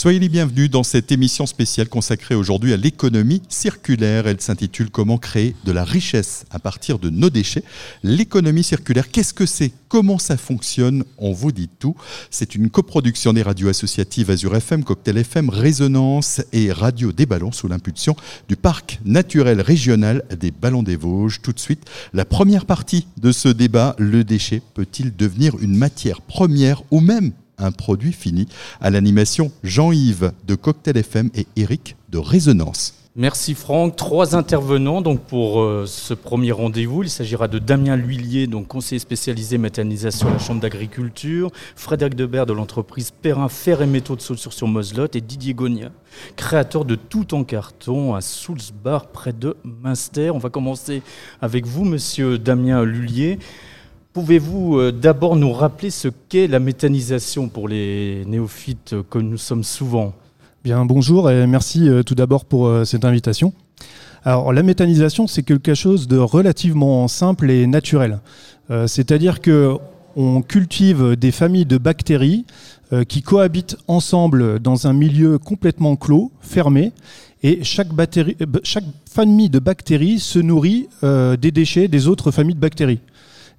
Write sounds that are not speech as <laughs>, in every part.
Soyez les bienvenus dans cette émission spéciale consacrée aujourd'hui à l'économie circulaire. Elle s'intitule Comment créer de la richesse à partir de nos déchets. L'économie circulaire, qu'est-ce que c'est? Comment ça fonctionne? On vous dit tout. C'est une coproduction des radios associatives Azure FM, Cocktail FM, Résonance et Radio des Ballons sous l'impulsion du parc naturel régional des Ballons des Vosges. Tout de suite, la première partie de ce débat, le déchet peut-il devenir une matière première ou même un produit fini À l'animation, Jean-Yves de Cocktail FM et Eric de Résonance. Merci Franck. Trois intervenants donc pour euh, ce premier rendez-vous. Il s'agira de Damien L'Huillier, donc conseiller spécialisé méthanisation à la Chambre d'agriculture, Frédéric Debert de l'entreprise Perrin Fer et Métaux de Saulsure sur Moselotte et Didier Gonia, créateur de Tout en carton à Soulsbar près de Münster. On va commencer avec vous, monsieur Damien Lullier. Pouvez-vous euh, d'abord nous rappeler ce qu'est la méthanisation pour les néophytes que nous sommes souvent? Bien, bonjour et merci euh, tout d'abord pour euh, cette invitation. Alors, la méthanisation, c'est quelque chose de relativement simple et naturel. C'est-à-dire que on cultive des familles de bactéries qui cohabitent ensemble dans un milieu complètement clos, fermé, et chaque, chaque famille de bactéries se nourrit des déchets des autres familles de bactéries.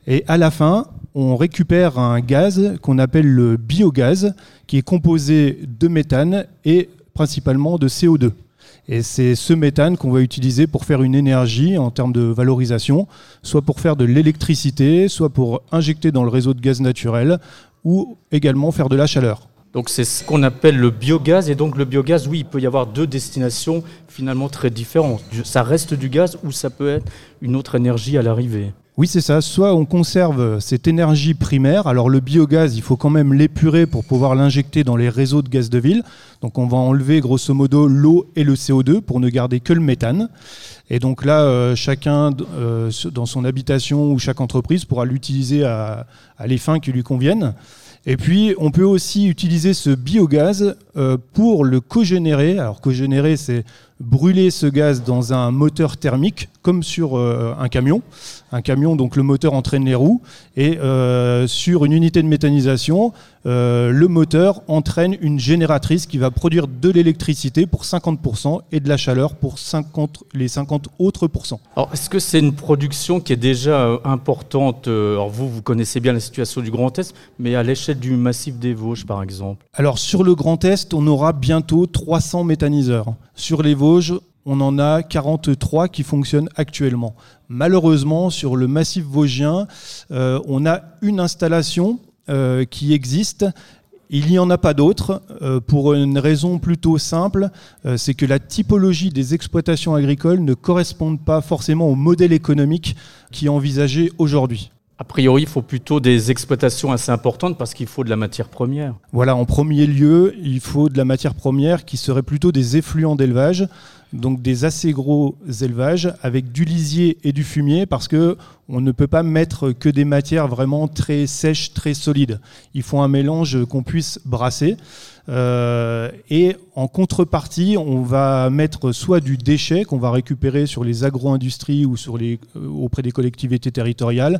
Et à la fin, on récupère un gaz qu'on appelle le biogaz, qui est composé de méthane et principalement de CO2. Et c'est ce méthane qu'on va utiliser pour faire une énergie en termes de valorisation, soit pour faire de l'électricité, soit pour injecter dans le réseau de gaz naturel, ou également faire de la chaleur. Donc c'est ce qu'on appelle le biogaz. Et donc le biogaz, oui, il peut y avoir deux destinations finalement très différentes. Ça reste du gaz ou ça peut être une autre énergie à l'arrivée. Oui, c'est ça. Soit on conserve cette énergie primaire. Alors le biogaz, il faut quand même l'épurer pour pouvoir l'injecter dans les réseaux de gaz de ville. Donc on va enlever grosso modo l'eau et le CO2 pour ne garder que le méthane. Et donc là, euh, chacun euh, dans son habitation ou chaque entreprise pourra l'utiliser à, les fins qui lui conviennent. Et puis, on peut aussi utiliser ce biogaz euh, pour le cogénérer. Alors, cogénérer, c'est brûler ce gaz dans un moteur thermique, comme sur un camion un camion, donc le moteur entraîne les roues, et euh, sur une unité de méthanisation, euh, le moteur entraîne une génératrice qui va produire de l'électricité pour 50% et de la chaleur pour 50, les 50 autres pourcents. Alors, est-ce que c'est une production qui est déjà euh, importante Alors, vous, vous connaissez bien la situation du Grand Est, mais à l'échelle du massif des Vosges, par exemple? Alors, sur le Grand Est, on aura bientôt 300 méthaniseurs. Sur les Vosges, on en a 43 qui fonctionnent actuellement. Malheureusement, sur le massif vosgien, euh, on a une installation euh, qui existe. Il n'y en a pas d'autres euh, pour une raison plutôt simple, c'est que la typologie des exploitations agricoles ne correspond pas forcément au modèle économique qui est envisagé aujourd'hui. A priori, il faut plutôt des exploitations assez importantes parce qu'il faut de la matière première. Voilà, en premier lieu, il faut de la matière première qui serait plutôt des effluents d'élevage donc des assez gros élevages avec du lisier et du fumier parce que on ne peut pas mettre que des matières vraiment très sèches, très solides. Il faut un mélange qu'on puisse brasser. Euh, et en contrepartie, on va mettre soit du déchet qu'on va récupérer sur les agro-industries ou euh, auprès des collectivités territoriales,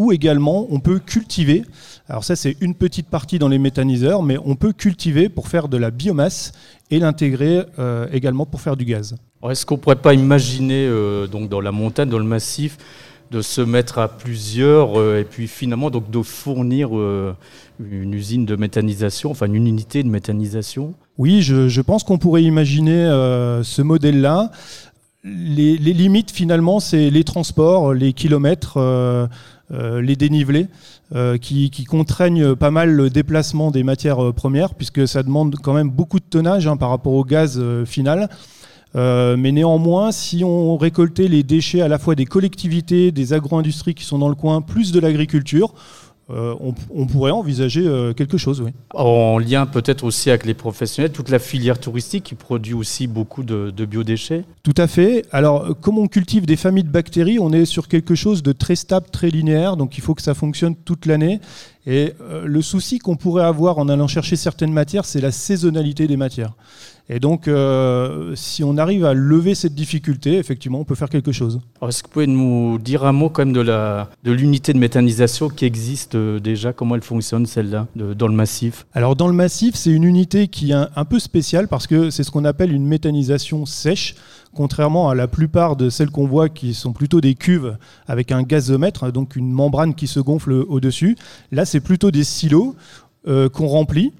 ou également on peut cultiver. Alors ça c'est une petite partie dans les méthaniseurs, mais on peut cultiver pour faire de la biomasse et l'intégrer euh, également pour faire du gaz. Est-ce qu'on ne pourrait pas imaginer euh, donc dans la montagne, dans le massif, de se mettre à plusieurs euh, et puis finalement donc de fournir une usine de méthanisation, enfin une unité de méthanisation? Oui, je, pense qu'on pourrait imaginer ce modèle-là. Les, les, limites finalement, c'est les transports, les kilomètres, les dénivelés. Euh, qui, contraignent pas mal le déplacement des matières euh, premières, puisque ça demande quand même beaucoup de tonnage hein, par rapport au gaz euh, final. mais néanmoins, si on récoltait les déchets à la fois des collectivités, des agro-industries qui sont dans le coin, plus de l'agriculture, euh, on, pourrait envisager euh, quelque chose, oui. En lien peut-être aussi avec les professionnels, toute la filière touristique qui produit aussi beaucoup de, biodéchets Tout à fait. Alors, comme on cultive des familles de bactéries, on est sur quelque chose de très stable, très linéaire, donc il faut que ça fonctionne toute l'année. Et euh, le souci qu'on pourrait avoir en allant chercher certaines matières, c'est la saisonnalité des matières. Et donc, euh, si on arrive à lever cette difficulté, effectivement, on peut faire quelque chose. Est-ce que vous pouvez nous dire un mot quand même de, la, de l'unité de méthanisation qui existe euh, déjà? Comment elle fonctionne, celle-là, dans le massif? Alors, dans le massif, c'est une unité qui est un, peu spéciale parce que c'est ce qu'on appelle une méthanisation sèche contrairement à la plupart de celles qu'on voit qui sont plutôt des cuves avec un gazomètre, donc une membrane qui se gonfle au-dessus. Là, c'est plutôt des silos euh, qu'on remplit.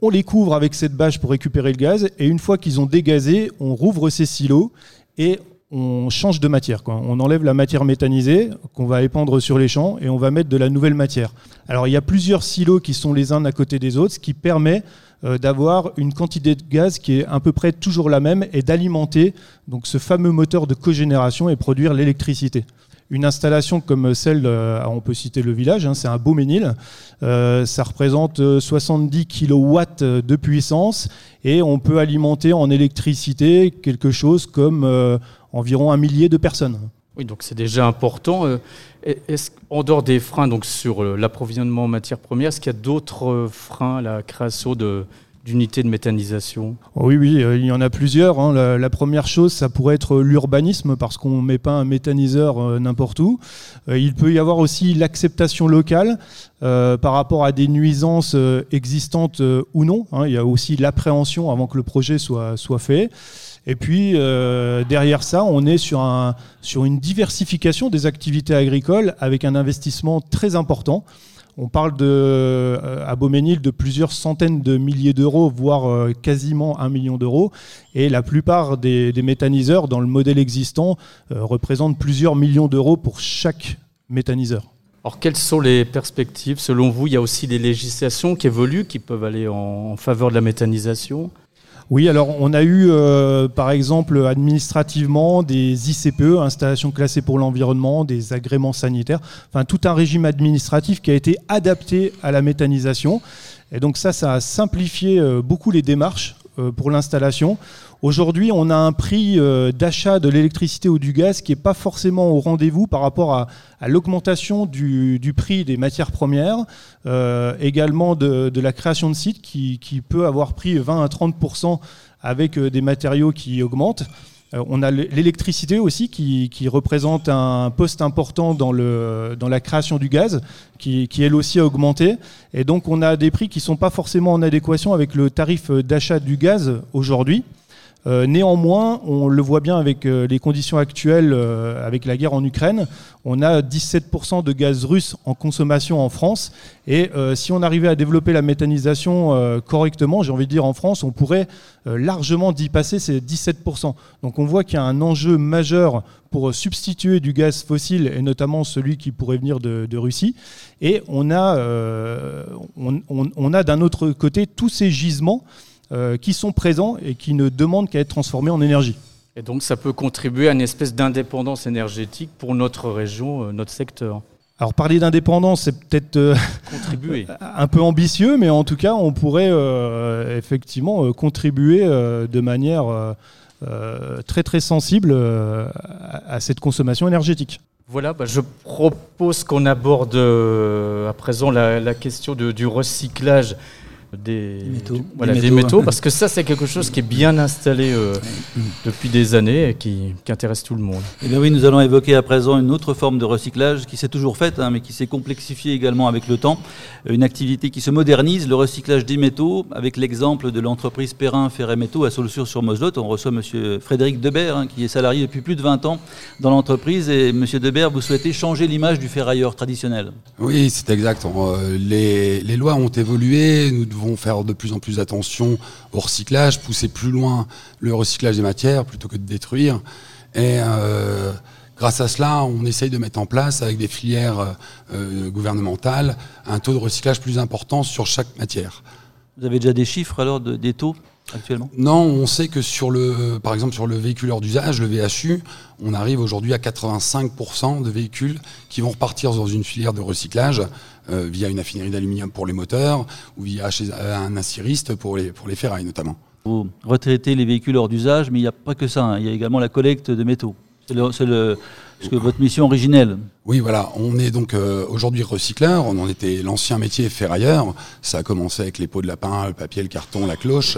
On les couvre avec cette bâche pour récupérer le gaz et une fois qu'ils ont dégazé, on rouvre ces silos et on change de matière. On enlève la matière méthanisée qu'on va épandre sur les champs et on va mettre de la nouvelle matière. Alors il y a plusieurs silos qui sont les uns à côté des autres, ce qui permet euh, d'avoir une quantité de gaz qui est à peu près toujours la même et d'alimenter donc ce fameux moteur de cogénération et produire l'électricité une installation comme celle, euh, on peut citer le village, hein, c'est un beau ménil, euh, ça représente 70 kW de puissance et on peut alimenter en électricité quelque chose comme euh, environ un millier de personnes. Oui, donc c'est déjà important. En dehors des freins donc sur l'approvisionnement en matières premières, est-ce qu'il y a d'autres freins à la création de, d'unités de méthanisation Oui, oui, euh, il y en a plusieurs. Hein. La, première chose, ça pourrait être l'urbanisme, parce qu'on ne met pas un méthaniseur euh, n'importe où. Euh, il peut y avoir aussi l'acceptation locale par rapport à des nuisances existantes ou non. Hein. Il y a aussi l'appréhension avant que le projet soit, soit fait. Et puis derrière ça, on est sur, un, sur une diversification des activités agricoles avec un investissement très important. On parle euh, à Beauménil de plusieurs centaines de milliers d'euros, voire euh, quasiment un million d'euros. Et la plupart des, méthaniseurs dans le modèle existant euh, représentent plusieurs millions d'euros pour chaque méthaniseur. Alors, quelles sont les perspectives? Selon vous, il y a aussi des législations qui évoluent, qui peuvent aller en faveur de la méthanisation? Oui, alors on a eu euh, par exemple administrativement des ICPE, installations classées pour l'environnement, des agréments sanitaires, enfin tout un régime administratif qui a été adapté à la méthanisation. Et donc ça, ça a simplifié euh, beaucoup les démarches euh, pour l'installation. Aujourd'hui, on a un prix euh, d'achat de l'électricité ou du gaz qui n'est pas forcément au rendez-vous par rapport à, l'augmentation du, prix des matières premières, euh, également de, la création de sites qui, peut avoir pris 20 à 30 avec euh, des matériaux qui augmentent. On a l'électricité aussi qui, représente un poste important dans, la création du gaz, qui, elle aussi a augmenté. Et donc on a des prix qui ne sont pas forcément en adéquation avec le tarif d'achat du gaz aujourd'hui. Euh, néanmoins, on le voit bien avec euh, les conditions actuelles, euh, avec la guerre en Ukraine, on a 17% de gaz russe en consommation en France. Et si on arrivait à développer la méthanisation correctement, j'ai envie de dire en France, on pourrait largement y passer ces 17%. Donc on voit qu'il y a un enjeu majeur pour substituer du gaz fossile, et notamment celui qui pourrait venir de, Russie. Et on a, on a d'un autre côté tous ces gisements euh, qui sont présents et qui ne demandent qu'à être transformés en énergie. Et donc ça peut contribuer à une espèce d'indépendance énergétique pour notre région, euh, notre secteur. Alors parler d'indépendance, c'est peut-être euh, <laughs> un peu ambitieux, mais en tout cas, on pourrait effectivement contribuer de manière très très sensible à cette consommation énergétique. Voilà, bah, je propose qu'on aborde à présent la, question du recyclage des, métaux, voilà, des, métaux, parce que ça c'est quelque chose qui est bien installé euh, depuis des années et qui, intéresse tout le monde. Et eh oui, nous allons évoquer à présent une autre forme de recyclage qui s'est toujours faite, hein, mais qui s'est complexifiée également avec le temps. Une activité qui se modernise, le recyclage des métaux, avec l'exemple de l'entreprise Perrin Ferret Métaux à Solsur sur Moselotte. On reçoit Monsieur Frédéric Debert, hein, qui est salarié depuis plus de 20 ans dans l'entreprise. Et Monsieur Debert, vous souhaitez changer l'image du ferrailleur traditionnel? Oui, c'est exact. Euh, les, les lois ont évolué. Nous devons faire de plus en plus attention au recyclage, pousser plus loin le recyclage des matières plutôt que de détruire. Et euh, grâce à cela, on essaye de mettre en place, avec des filières euh, gouvernementales, un taux de recyclage plus important sur chaque matière. Vous avez déjà des chiffres alors de, des taux? Actuellement Non, on sait que sur le, par exemple sur le véhiculeur d'usage, le VHU, on arrive aujourd'hui à 85% de véhicules qui vont repartir dans une filière de recyclage euh, via une affinerie d'aluminium pour les moteurs ou via chez un acériste pour les, pour les ferrailles notamment. Vous retraitez les véhicules hors d'usage, mais il n'y a pas que ça, hein. il y a également la collecte de métaux. C'est le, Parce que votre mission originelle Oui, voilà. On est donc euh, aujourd'hui recycleur. On en était l'ancien métier ferrailleur. Ça a commencé avec les pots de lapin, le papier, le carton, la cloche.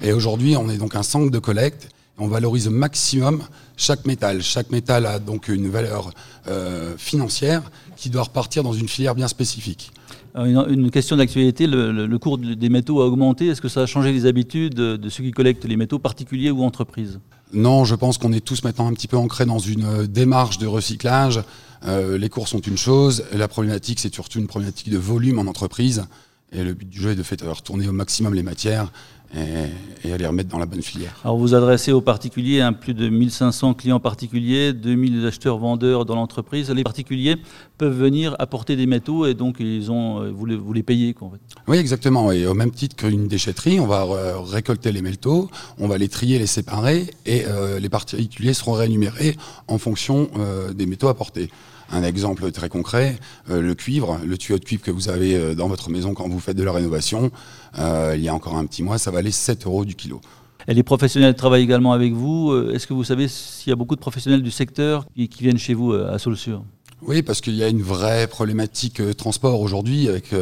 Et aujourd'hui, on est donc un centre de collecte. On valorise au maximum chaque métal. Chaque métal a donc une valeur euh, financière qui doit repartir dans une filière bien spécifique. Une, une question d'actualité, le, le, cours des métaux a augmenté. Est-ce que ça a changé les habitudes de ceux qui collectent les métaux, particuliers ou entreprises? Non, je pense qu'on est tous maintenant un petit peu ancrés dans une euh, démarche de recyclage. Euh, les cours sont une chose, la problématique c'est surtout une problématique de volume en entreprise. Et le but du jeu est de faire retourner au maximum les matières et, et, à les remettre dans la bonne filière. Alors vous adressez aux particuliers, hein, plus de 1500 clients particuliers, 2000 acheteurs-vendeurs dans l'entreprise. Les particuliers peuvent venir apporter des métaux et donc ils ont, euh, vous, les, vous les payez. Quoi, en fait. Oui, exactement. Et au même titre qu'une déchetterie, on va récolter les métaux, on va les trier, les séparer et euh, les particuliers seront rémunérés en fonction euh, des métaux apportés. Un exemple très concret, euh, le cuivre, le tuyau de cuivre que vous avez euh, dans votre maison quand vous faites de la rénovation, euh, il y a encore un petit mois, ça valait 7 euros du kilo. Et les professionnels travaillent également avec vous. Est-ce que vous savez s'il y a beaucoup de professionnels du secteur qui, qui viennent chez vous à Saulsure oui, parce qu'il y a une vraie problématique transport aujourd'hui avec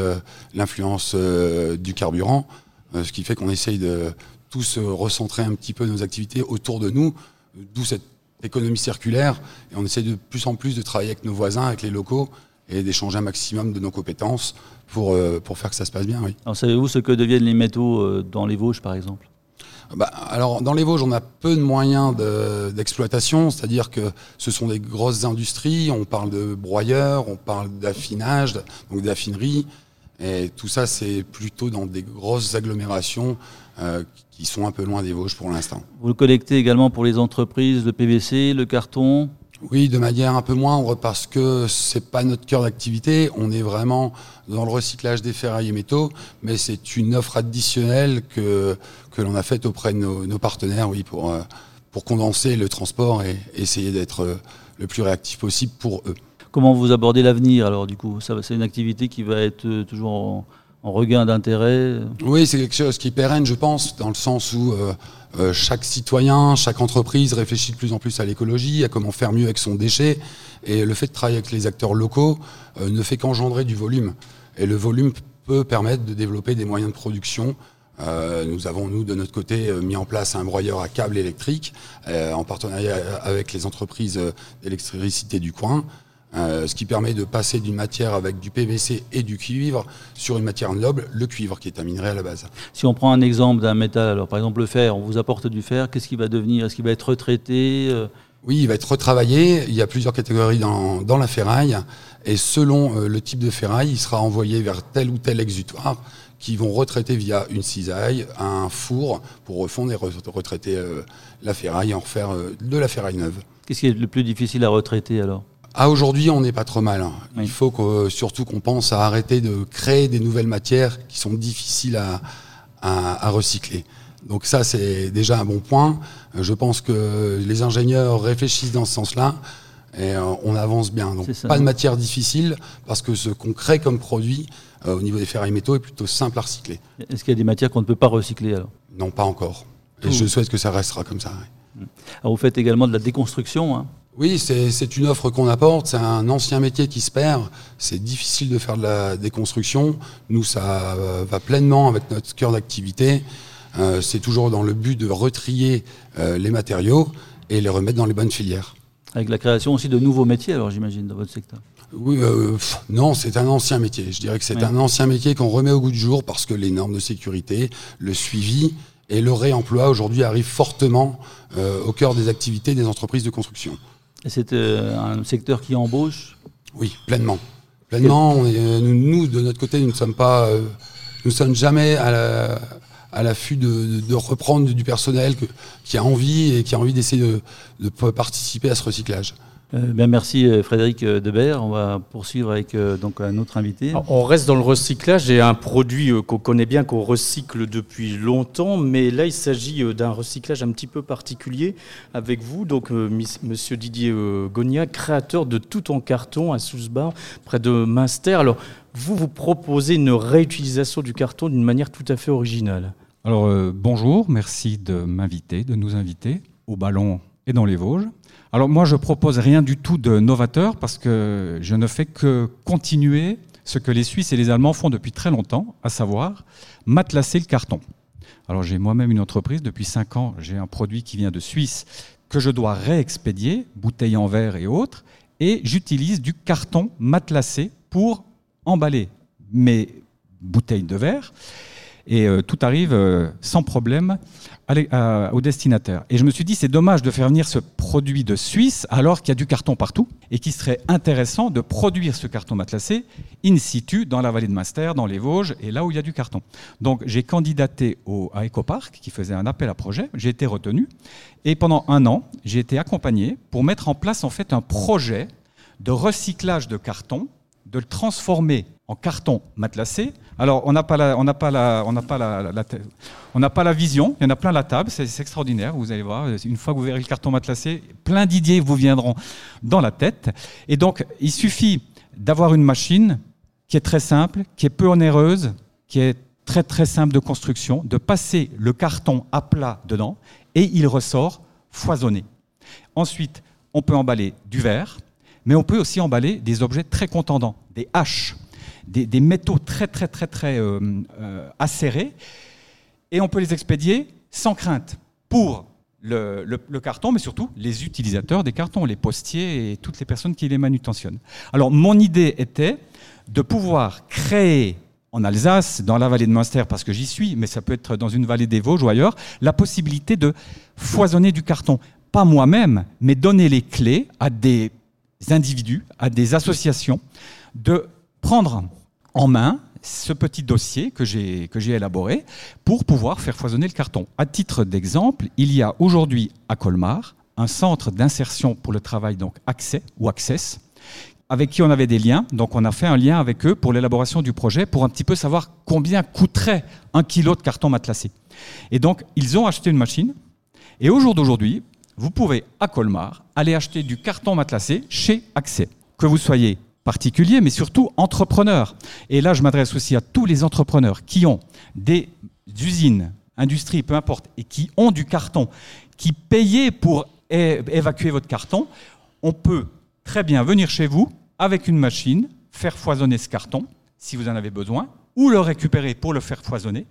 l'influence du carburant, ce qui fait qu'on essaye de tous recentrer un petit peu nos activités autour de nous, d'où cette économie circulaire, et on essaye de plus en plus de travailler avec nos voisins, avec les locaux, et d'échanger un maximum de nos compétences pour, pour faire que ça se passe bien. Oui. Alors savez-vous ce que deviennent les métaux dans les Vosges, par exemple? Bah, alors, dans les Vosges, on a peu de moyens d'exploitation, de, c'est-à-dire que ce sont des grosses industries. On parle de broyeurs, on parle d'affinage, donc d'affinerie. Et tout ça, c'est plutôt dans des grosses agglomérations euh, qui sont un peu loin des Vosges pour l'instant. Vous le collectez également pour les entreprises, le PVC, le carton oui, de manière un peu moindre parce que c'est pas notre cœur d'activité. On est vraiment dans le recyclage des ferrailles et métaux, mais c'est une offre additionnelle que, que l'on a faite auprès de nos, nos partenaires, oui, pour, euh, pour condenser le transport et essayer d'être euh, le plus réactif possible pour eux. Comment vous abordez l'avenir alors du coup? C'est une activité qui va être toujours en, en regain d'intérêt Oui, c'est quelque chose qui est pérenne, je pense, dans le sens où euh, euh, chaque citoyen, chaque entreprise réfléchit de plus en plus à l'écologie, à comment faire mieux avec son déchet. Et le fait de travailler avec les acteurs locaux euh, ne fait qu'engendrer du volume. Et le volume peut permettre de développer des moyens de production. Nous avons, nous, de notre côté, mis en place un broyeur à câble électrique en partenariat avec les entreprises d'électricité du coin. Euh, ce qui permet de passer d'une matière avec du PVC et du cuivre sur une matière noble, le cuivre, qui est un minerai à la base. Si on prend un exemple d'un métal, alors par exemple le fer, on vous apporte du fer, qu'est-ce qui va devenir? Est-ce qu'il va être retraité euh? Oui, il va être retravaillé. Il y a plusieurs catégories dans, dans la ferraille. Et selon euh, le type de ferraille, il sera envoyé vers tel ou tel exutoire qui vont retraiter via une cisaille, un four pour refondre et retraiter euh, la ferraille et en refaire de la ferraille neuve. Qu'est-ce qui est le plus difficile à retraiter alors? Aujourd'hui, on n'est pas trop mal. Hein. Oui. Il faut que, surtout qu'on pense à arrêter de créer des nouvelles matières qui sont difficiles à, à, à recycler. Donc ça, c'est déjà un bon point. Je pense que les ingénieurs réfléchissent dans ce sens-là et euh, on avance bien. Donc ça, pas de matière difficile parce que ce qu'on crée comme produit euh, au niveau des ferrailles métaux est plutôt simple à recycler. Est-ce qu'il y a des matières qu'on ne peut pas recycler alors? Non, pas encore. Et Tout. je souhaite que ça restera comme ça. Oui. Alors vous faites également de la déconstruction. Hein oui, c'est une offre qu'on apporte. C'est un ancien métier qui se perd. C'est difficile de faire de la déconstruction. Nous, ça va pleinement avec notre cœur d'activité. Euh, c'est toujours dans le but de retrier euh, les matériaux et les remettre dans les bonnes filières. Avec la création aussi de nouveaux métiers, alors j'imagine, dans votre secteur oui, euh, pff, non, c'est un ancien métier. Je dirais que c'est un ancien métier qu'on remet au goût du jour parce que les normes de sécurité, le suivi et le réemploi aujourd'hui arrivent fortement euh, au cœur des activités des entreprises de construction. C'est euh, un secteur qui embauche Oui, pleinement. Pleinement. Est, nous, de notre côté, nous ne sommes pas, euh, nous sommes jamais à la, à l'affût de, reprendre du personnel qui a envie et qui a envie d'essayer de, de, participer à ce recyclage. Euh, bien, merci Frédéric Debert. On va poursuivre avec euh, donc un autre invité. Alors, on reste dans le recyclage et un produit euh, qu'on connaît bien, qu'on recycle depuis longtemps, mais là il s'agit euh, d'un recyclage un petit peu particulier avec vous, donc euh, Monsieur Didier euh, Gognac, créateur de Tout en carton à Sousbar, près de Münster. Alors vous vous proposez une réutilisation du carton d'une manière tout à fait originale. Alors bonjour, merci de m'inviter, de nous inviter au ballon et dans les Vosges. Alors moi, je propose rien du tout de novateur parce que je ne fais que continuer ce que les Suisses et les Allemands font depuis très longtemps, à savoir matelasser le carton. Alors j'ai moi-même une entreprise, depuis 5 ans, j'ai un produit qui vient de Suisse que je dois réexpédier, bouteilles en verre et autres, et j'utilise du carton matelassé pour emballer mes bouteilles de verre et euh, tout arrive euh, sans problème au destinataire. Et je me suis dit, c'est dommage de faire venir ce produit de Suisse alors qu'il y a du carton partout et qu'il serait intéressant de produire ce carton matelassé in situ dans la vallée de Master, dans les Vosges et là où il y a du carton. Donc j'ai candidaté au, à Ecopark qui faisait un appel à projet, j'ai été retenu et pendant un an, j'ai été accompagné pour mettre en place en fait un projet de recyclage de carton, de le transformer en carton matelassé. Alors, on n'a pas la, pas pas pas la vision. Il y en a plein la table. C'est, extraordinaire. Vous allez voir. Une fois que vous verrez le carton matelassé, plein d'idées vous viendront dans la tête. Et donc, il suffit d'avoir une machine qui est très simple, qui est peu onéreuse, qui est très très simple de construction, de passer le carton à plat dedans et il ressort foisonné. Ensuite, on peut emballer du verre, mais on peut aussi emballer des objets très contendants, des haches des, métaux très très très très euh, euh, acérés, et on peut les expédier sans crainte pour le, carton, mais surtout les utilisateurs des cartons, les postiers et toutes les personnes qui les manutentionnent. Alors mon idée était de pouvoir créer en Alsace, dans la vallée de Münster, parce que j'y suis, mais ça peut être dans une vallée des Vosges ou ailleurs, la possibilité de foisonner du carton. Pas moi-même, mais donner les clés à des individus, à des associations, de prendre en main ce petit dossier que j'ai élaboré pour pouvoir faire foisonner le carton. À titre d'exemple, il y a aujourd'hui à Colmar un centre d'insertion pour le travail, donc Accès ou Access, avec qui on avait des liens. Donc on a fait un lien avec eux pour l'élaboration du projet pour un petit peu savoir combien coûterait un kilo de carton matelassé. Et donc ils ont acheté une machine. Et au jour d'aujourd'hui, vous pouvez à Colmar aller acheter du carton matelassé chez Accès. Que vous soyez particuliers, mais surtout entrepreneurs. Et là, je m'adresse aussi à tous les entrepreneurs qui ont des usines, industries, peu importe, et qui ont du carton, qui payaient pour évacuer votre carton. On peut très bien venir chez vous avec une machine, faire foisonner ce carton, si vous en avez besoin, ou le récupérer pour le faire foisonner.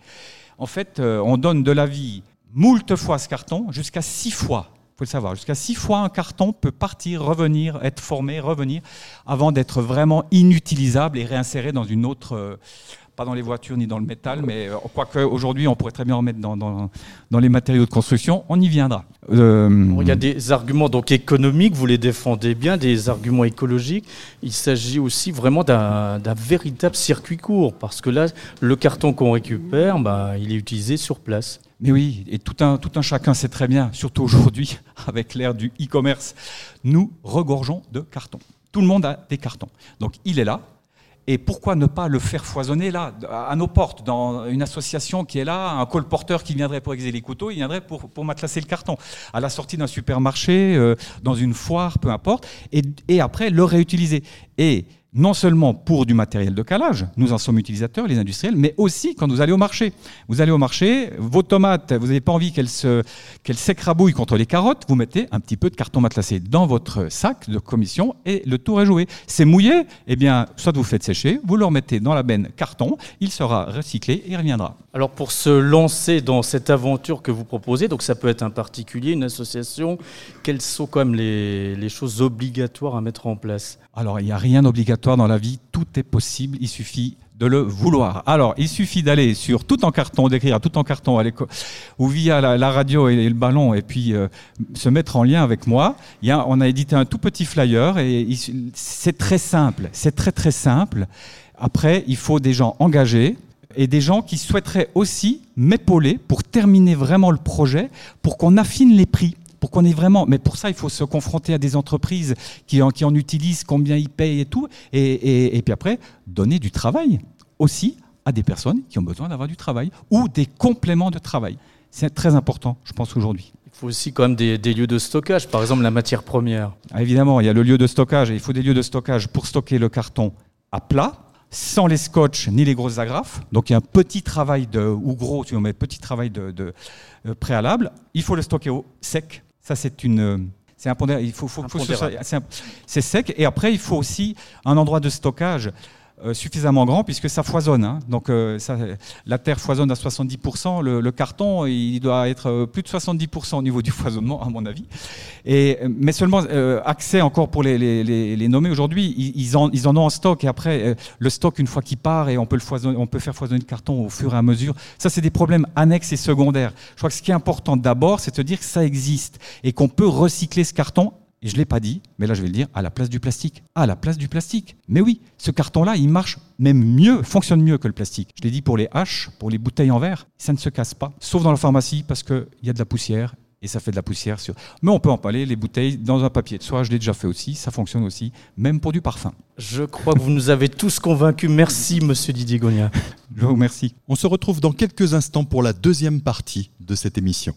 En fait, euh, on donne de la vie moult fois ce carton, jusqu'à six fois faut le savoir. Jusqu'à six fois un carton peut partir, revenir, être formé, revenir, avant d'être vraiment inutilisable et réinséré dans une autre, euh, pas dans les voitures ni dans le métal, mais euh, quoique aujourd'hui on pourrait très bien en mettre dans, dans, les matériaux de construction, on y viendra. Euh, Il y a des arguments donc économiques, vous les défendez bien, des arguments écologiques. Il s'agit aussi vraiment d'un véritable circuit court, parce que là, le carton qu'on récupère, bah, il est utilisé sur place. Mais oui, et tout un, chacun sait très bien, surtout aujourd'hui, <laughs> avec l'ère du e-commerce, nous regorgeons de cartons. Tout le monde a des cartons. Donc il est là. Et pourquoi ne pas le faire foisonner là, à nos portes, dans une association qui est là, un colporteur qui viendrait pour exer les couteaux, il viendrait pour, pour matelasser le carton, à la sortie d'un supermarché, euh, dans une foire, peu importe, et, et après le réutiliser. Et non seulement pour du matériel de calage, nous en sommes utilisateurs, les industriels, mais aussi quand vous allez au marché. Vous allez au marché, vos tomates, vous n'avez pas envie qu'elles s'écrabouillent contre les carottes, vous mettez un petit peu de carton matelassé dans votre sac de commission et le tour est joué. C'est mouillé, eh bien, soit vous faites sécher, vous le remettez dans la benne carton, il sera recyclé et il reviendra. Alors pour se lancer dans cette aventure que vous proposez, donc ça peut être un particulier, une association, quelles sont quand même les, les choses obligatoires à mettre en place? Alors, il n'y a rien d'obligatoire dans la vie, tout est possible, il suffit de le vouloir. Alors, il suffit d'aller sur tout en carton, d'écrire tout en carton à ou via la, radio et, le ballon, et puis euh, se mettre en lien avec moi. Il y a, on a édité un tout petit flyer, et c'est très simple, c'est très très simple. Après, il faut des gens engagés, et des gens qui souhaiteraient aussi m'épauler pour terminer vraiment le projet, pour qu'on affine les prix pour qu'on ait vraiment. Mais pour ça, il faut se confronter à des entreprises qui en, qui en utilisent, combien ils payent et tout. Et, et, puis après, donner du travail aussi à des personnes qui ont besoin d'avoir du travail ou des compléments de travail. C'est très important, je pense, aujourd'hui. Il faut aussi quand même des, lieux de stockage, par exemple la matière première. Ah, évidemment, il y a le lieu de stockage et il faut des lieux de stockage pour stocker le carton à plat, sans les scotch ni les grosses agrafes. Donc il y a un petit travail de, ou gros, tu mais petit travail de, de euh, préalable. Il faut le stocker au sec, Ça, c'est une. C'est impondérable. Il faut, faut, faut c'est sec. Et après, il faut aussi un endroit de stockage euh, suffisamment grand puisque ça foisonne. hein. Donc euh, ça, la terre foisonne à 70%. Le, le carton, il doit être euh, plus de 70% au niveau du foisonnement, à mon avis. Et, mais seulement euh, accès encore pour les, les, les, les nommer aujourd'hui, ils, ils en, ils en ont en stock. Et après, euh, le stock, une fois qu'il part, et on peut, le foisonner, on peut faire foisonner le carton au fur et à mesure. Ça, c'est des problèmes annexes et secondaires. Je crois que ce qui est important d'abord, c'est de dire que ça existe et qu'on peut recycler ce carton et je ne l'ai pas dit, mais là je vais le dire, à la place du plastique. À la place du plastique. Mais oui, ce carton-là, il marche même mieux, fonctionne mieux que le plastique. Je l'ai dit pour les haches, pour les bouteilles en verre, ça ne se casse pas. Sauf dans la pharmacie parce qu'il y a de la poussière et ça fait de la poussière sur. Mais on peut emballer les bouteilles dans un papier de soie, je l'ai déjà fait aussi, ça fonctionne aussi, même pour du parfum. Je crois que vous nous avez tous convaincus. Merci, monsieur Didier Gonia. Je vous remercie. On se retrouve dans quelques instants pour la deuxième partie de cette émission.